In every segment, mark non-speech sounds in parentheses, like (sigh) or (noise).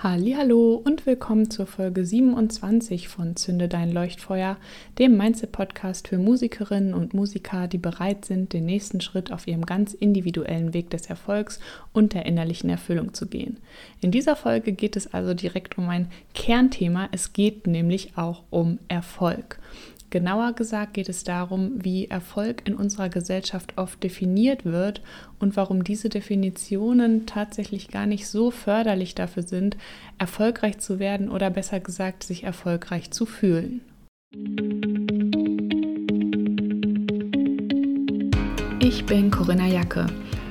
Hallo und willkommen zur Folge 27 von Zünde dein Leuchtfeuer, dem Mindset Podcast für Musikerinnen und Musiker, die bereit sind, den nächsten Schritt auf ihrem ganz individuellen Weg des Erfolgs und der innerlichen Erfüllung zu gehen. In dieser Folge geht es also direkt um ein Kernthema, es geht nämlich auch um Erfolg. Genauer gesagt geht es darum, wie Erfolg in unserer Gesellschaft oft definiert wird und warum diese Definitionen tatsächlich gar nicht so förderlich dafür sind, erfolgreich zu werden oder besser gesagt, sich erfolgreich zu fühlen. Ich bin Corinna Jacke.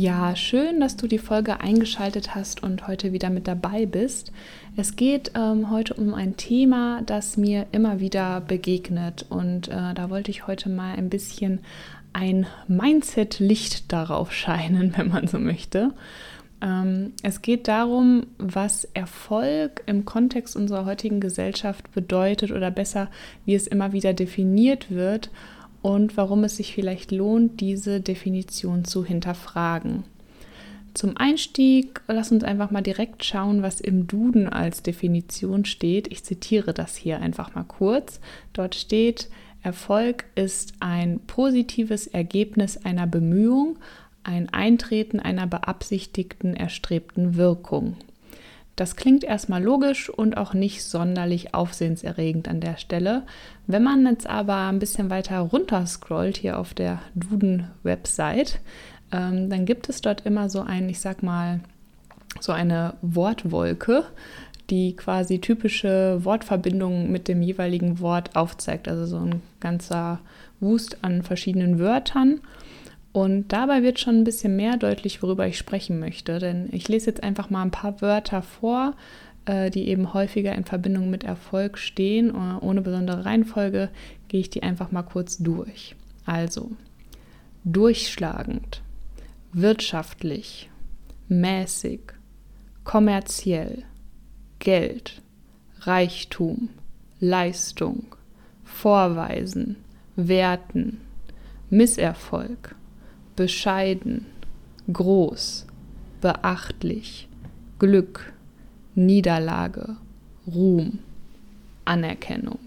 Ja, schön, dass du die Folge eingeschaltet hast und heute wieder mit dabei bist. Es geht ähm, heute um ein Thema, das mir immer wieder begegnet und äh, da wollte ich heute mal ein bisschen ein Mindset-Licht darauf scheinen, (laughs) wenn man so möchte. Ähm, es geht darum, was Erfolg im Kontext unserer heutigen Gesellschaft bedeutet oder besser, wie es immer wieder definiert wird und warum es sich vielleicht lohnt, diese Definition zu hinterfragen. Zum Einstieg, lass uns einfach mal direkt schauen, was im Duden als Definition steht. Ich zitiere das hier einfach mal kurz. Dort steht, Erfolg ist ein positives Ergebnis einer Bemühung, ein Eintreten einer beabsichtigten, erstrebten Wirkung. Das klingt erstmal logisch und auch nicht sonderlich aufsehenserregend an der Stelle. Wenn man jetzt aber ein bisschen weiter runter scrollt hier auf der Duden-Website, ähm, dann gibt es dort immer so ein, ich sag mal, so eine Wortwolke, die quasi typische Wortverbindungen mit dem jeweiligen Wort aufzeigt. Also so ein ganzer Wust an verschiedenen Wörtern. Und dabei wird schon ein bisschen mehr deutlich, worüber ich sprechen möchte. Denn ich lese jetzt einfach mal ein paar Wörter vor, äh, die eben häufiger in Verbindung mit Erfolg stehen. Äh, ohne besondere Reihenfolge gehe ich die einfach mal kurz durch. Also, durchschlagend, wirtschaftlich, mäßig, kommerziell, Geld, Reichtum, Leistung, Vorweisen, Werten, Misserfolg, bescheiden, groß, beachtlich, Glück, Niederlage, Ruhm, Anerkennung.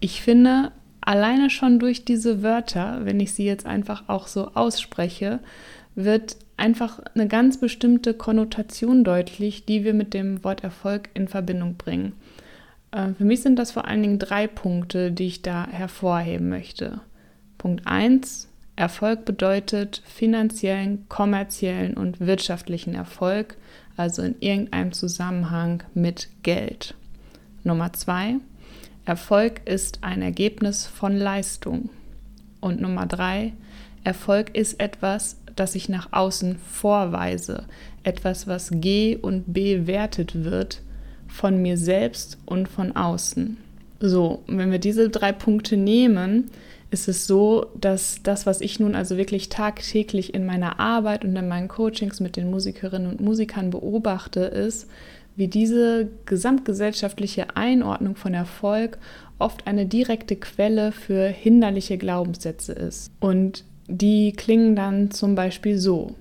Ich finde, alleine schon durch diese Wörter, wenn ich sie jetzt einfach auch so ausspreche, wird einfach eine ganz bestimmte Konnotation deutlich, die wir mit dem Wort Erfolg in Verbindung bringen. Äh, für mich sind das vor allen Dingen drei Punkte, die ich da hervorheben möchte. Punkt 1, Erfolg bedeutet finanziellen, kommerziellen und wirtschaftlichen Erfolg, also in irgendeinem Zusammenhang mit Geld. Nummer zwei, Erfolg ist ein Ergebnis von Leistung. Und Nummer drei, Erfolg ist etwas, das ich nach außen vorweise, etwas, was G und bewertet wird von mir selbst und von außen. So, wenn wir diese drei Punkte nehmen, ist es so, dass das, was ich nun also wirklich tagtäglich in meiner Arbeit und in meinen Coachings mit den Musikerinnen und Musikern beobachte, ist, wie diese gesamtgesellschaftliche Einordnung von Erfolg oft eine direkte Quelle für hinderliche Glaubenssätze ist. Und die klingen dann zum Beispiel so.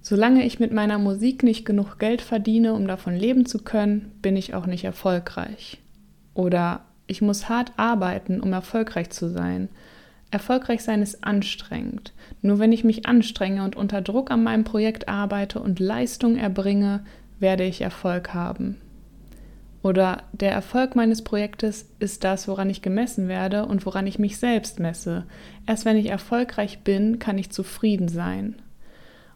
Solange ich mit meiner Musik nicht genug Geld verdiene, um davon leben zu können, bin ich auch nicht erfolgreich. Oder ich muss hart arbeiten, um erfolgreich zu sein. Erfolgreich sein ist anstrengend. Nur wenn ich mich anstrenge und unter Druck an meinem Projekt arbeite und Leistung erbringe, werde ich Erfolg haben. Oder der Erfolg meines Projektes ist das, woran ich gemessen werde und woran ich mich selbst messe. Erst wenn ich erfolgreich bin, kann ich zufrieden sein.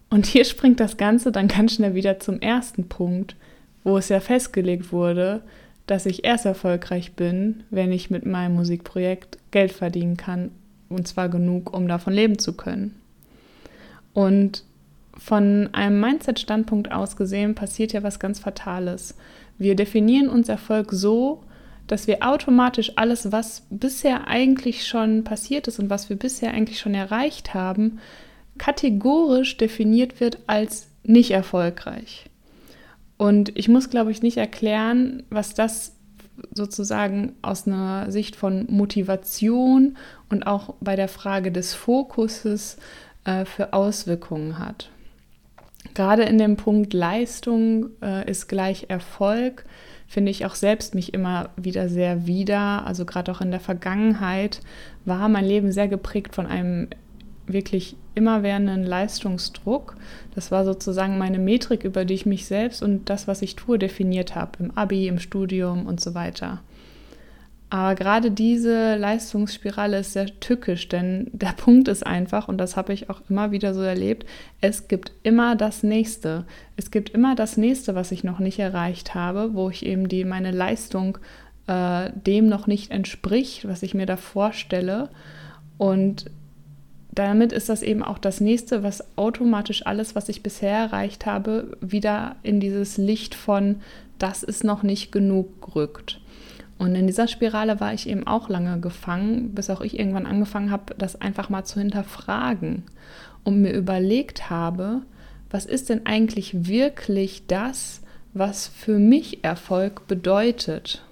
Und hier springt das Ganze dann ganz schnell wieder zum ersten Punkt, wo es ja festgelegt wurde, dass ich erst erfolgreich bin, wenn ich mit meinem Musikprojekt Geld verdienen kann. Und zwar genug, um davon leben zu können. Und von einem Mindset-Standpunkt aus gesehen passiert ja was ganz Fatales. Wir definieren uns Erfolg so, dass wir automatisch alles, was bisher eigentlich schon passiert ist und was wir bisher eigentlich schon erreicht haben, kategorisch definiert wird als nicht erfolgreich. Und ich muss, glaube ich, nicht erklären, was das sozusagen aus einer Sicht von Motivation und auch bei der Frage des Fokuses äh, für Auswirkungen hat. Gerade in dem Punkt Leistung äh, ist gleich Erfolg, finde ich auch selbst mich immer wieder sehr wieder. Also gerade auch in der Vergangenheit war mein Leben sehr geprägt von einem wirklich immerwährenden Leistungsdruck. Das war sozusagen meine Metrik, über die ich mich selbst und das, was ich tue, definiert habe, im ABI, im Studium und so weiter. Aber gerade diese Leistungsspirale ist sehr tückisch, denn (laughs) der Punkt ist einfach, und das habe ich auch immer wieder so erlebt, es gibt immer das Nächste. Es gibt immer das Nächste, was ich noch nicht erreicht habe, wo ich eben die, meine Leistung äh, dem noch nicht entspricht, was ich mir da vorstelle. Und damit ist das eben auch das nächste, was automatisch alles, was ich bisher erreicht habe, wieder in dieses Licht von, das ist noch nicht genug rückt. Und in dieser Spirale war ich eben auch lange gefangen, bis auch ich irgendwann angefangen habe, das einfach mal zu hinterfragen und mir überlegt habe, was ist denn eigentlich wirklich das, was für mich Erfolg bedeutet?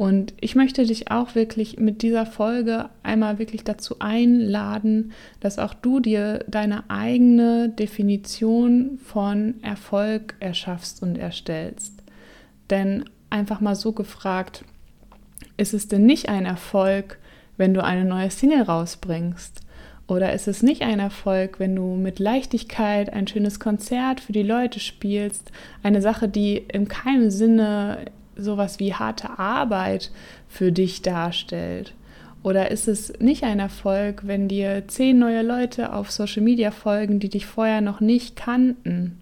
Und ich möchte dich auch wirklich mit dieser Folge einmal wirklich dazu einladen, dass auch du dir deine eigene Definition von Erfolg erschaffst und erstellst. Denn einfach mal so gefragt, ist es denn nicht ein Erfolg, wenn du eine neue Single rausbringst? Oder ist es nicht ein Erfolg, wenn du mit Leichtigkeit ein schönes Konzert für die Leute spielst? Eine Sache, die in keinem Sinne sowas wie harte Arbeit für dich darstellt? Oder ist es nicht ein Erfolg, wenn dir zehn neue Leute auf Social Media folgen, die dich vorher noch nicht kannten?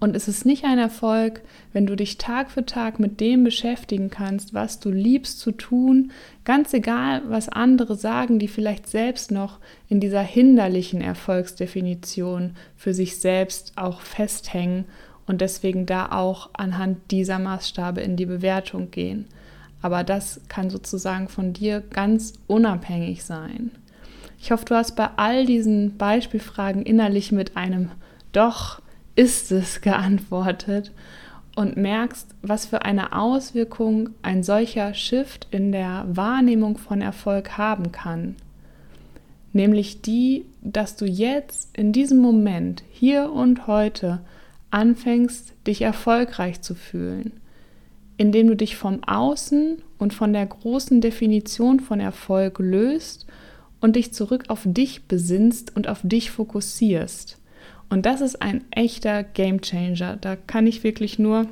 Und ist es nicht ein Erfolg, wenn du dich Tag für Tag mit dem beschäftigen kannst, was du liebst zu tun, ganz egal, was andere sagen, die vielleicht selbst noch in dieser hinderlichen Erfolgsdefinition für sich selbst auch festhängen und deswegen da auch anhand dieser Maßstabe in die Bewertung gehen. Aber das kann sozusagen von dir ganz unabhängig sein. Ich hoffe, du hast bei all diesen Beispielfragen innerlich mit einem Doch ist es geantwortet und merkst, was für eine Auswirkung ein solcher Shift in der Wahrnehmung von Erfolg haben kann. Nämlich die, dass du jetzt in diesem Moment, hier und heute, anfängst, dich erfolgreich zu fühlen, indem du dich vom Außen und von der großen Definition von Erfolg löst und dich zurück auf dich besinnst und auf dich fokussierst. Und das ist ein echter Game Changer. Da kann ich wirklich nur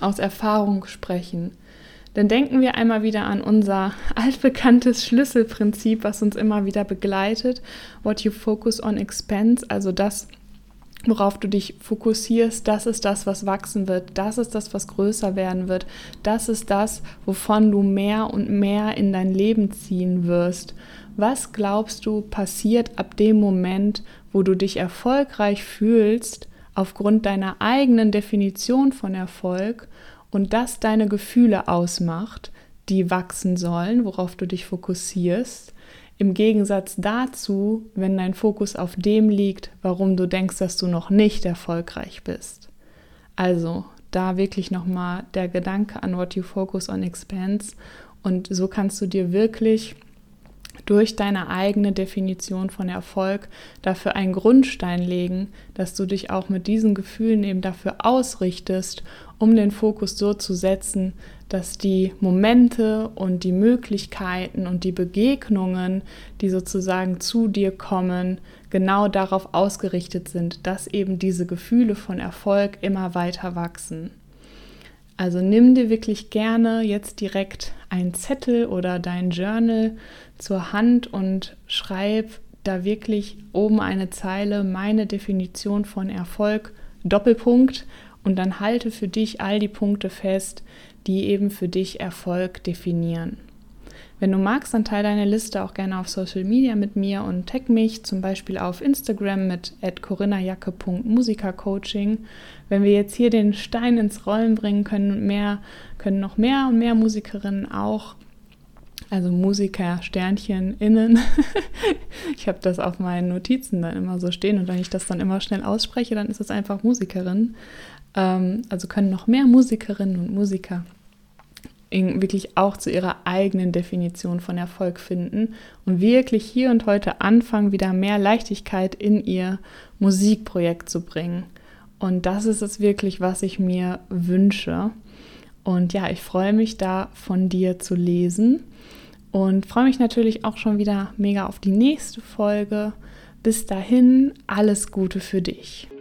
aus Erfahrung sprechen. Denn denken wir einmal wieder an unser (laughs) altbekanntes Schlüsselprinzip, was uns immer wieder begleitet. What you focus on expense, also das, worauf du dich fokussierst, das ist das, was wachsen wird, das ist das, was größer werden wird, das ist das, wovon du mehr und mehr in dein Leben ziehen wirst. Was glaubst du passiert ab dem Moment, wo du dich erfolgreich fühlst, aufgrund deiner eigenen Definition von Erfolg und das deine Gefühle ausmacht, die wachsen sollen, worauf du dich fokussierst, im Gegensatz dazu, wenn dein Fokus auf dem liegt, warum du denkst, dass du noch nicht erfolgreich bist. Also da wirklich nochmal der Gedanke an what you focus on expands und so kannst du dir wirklich durch deine eigene Definition von Erfolg dafür einen Grundstein legen, dass du dich auch mit diesen Gefühlen eben dafür ausrichtest, um den Fokus so zu setzen, dass die Momente und die Möglichkeiten und die Begegnungen, die sozusagen zu dir kommen, genau darauf ausgerichtet sind, dass eben diese Gefühle von Erfolg immer weiter wachsen. Also nimm dir wirklich gerne jetzt direkt einen Zettel oder dein Journal zur Hand und schreib da wirklich oben eine Zeile, meine Definition von Erfolg, Doppelpunkt und dann halte für dich all die Punkte fest, die eben für dich Erfolg definieren. Wenn du magst, dann teile deine Liste auch gerne auf Social Media mit mir und tag mich zum Beispiel auf Instagram mit corinajacke.musikercoaching. Wenn wir jetzt hier den Stein ins Rollen bringen können mehr, können noch mehr und mehr Musikerinnen auch also Musiker, Sternchen, innen. (laughs) ich habe das auf meinen Notizen dann immer so stehen und wenn ich das dann immer schnell ausspreche, dann ist es einfach Musikerin. Ähm, also können noch mehr Musikerinnen und Musiker wirklich auch zu ihrer eigenen Definition von Erfolg finden und wirklich hier und heute anfangen, wieder mehr Leichtigkeit in ihr Musikprojekt zu bringen. Und das ist es wirklich, was ich mir wünsche. Und ja, ich freue mich da von dir zu lesen und freue mich natürlich auch schon wieder mega auf die nächste Folge. Bis dahin, alles Gute für dich.